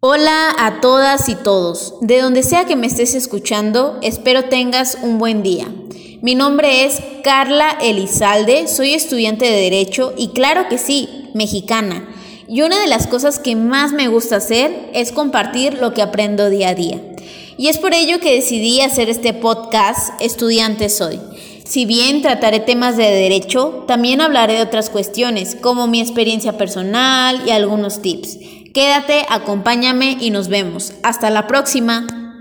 Hola a todas y todos. De donde sea que me estés escuchando, espero tengas un buen día. Mi nombre es Carla Elizalde, soy estudiante de Derecho y claro que sí, mexicana. Y una de las cosas que más me gusta hacer es compartir lo que aprendo día a día. Y es por ello que decidí hacer este podcast Estudiante Soy. Si bien trataré temas de derecho, también hablaré de otras cuestiones, como mi experiencia personal y algunos tips. Quédate, acompáñame y nos vemos. Hasta la próxima.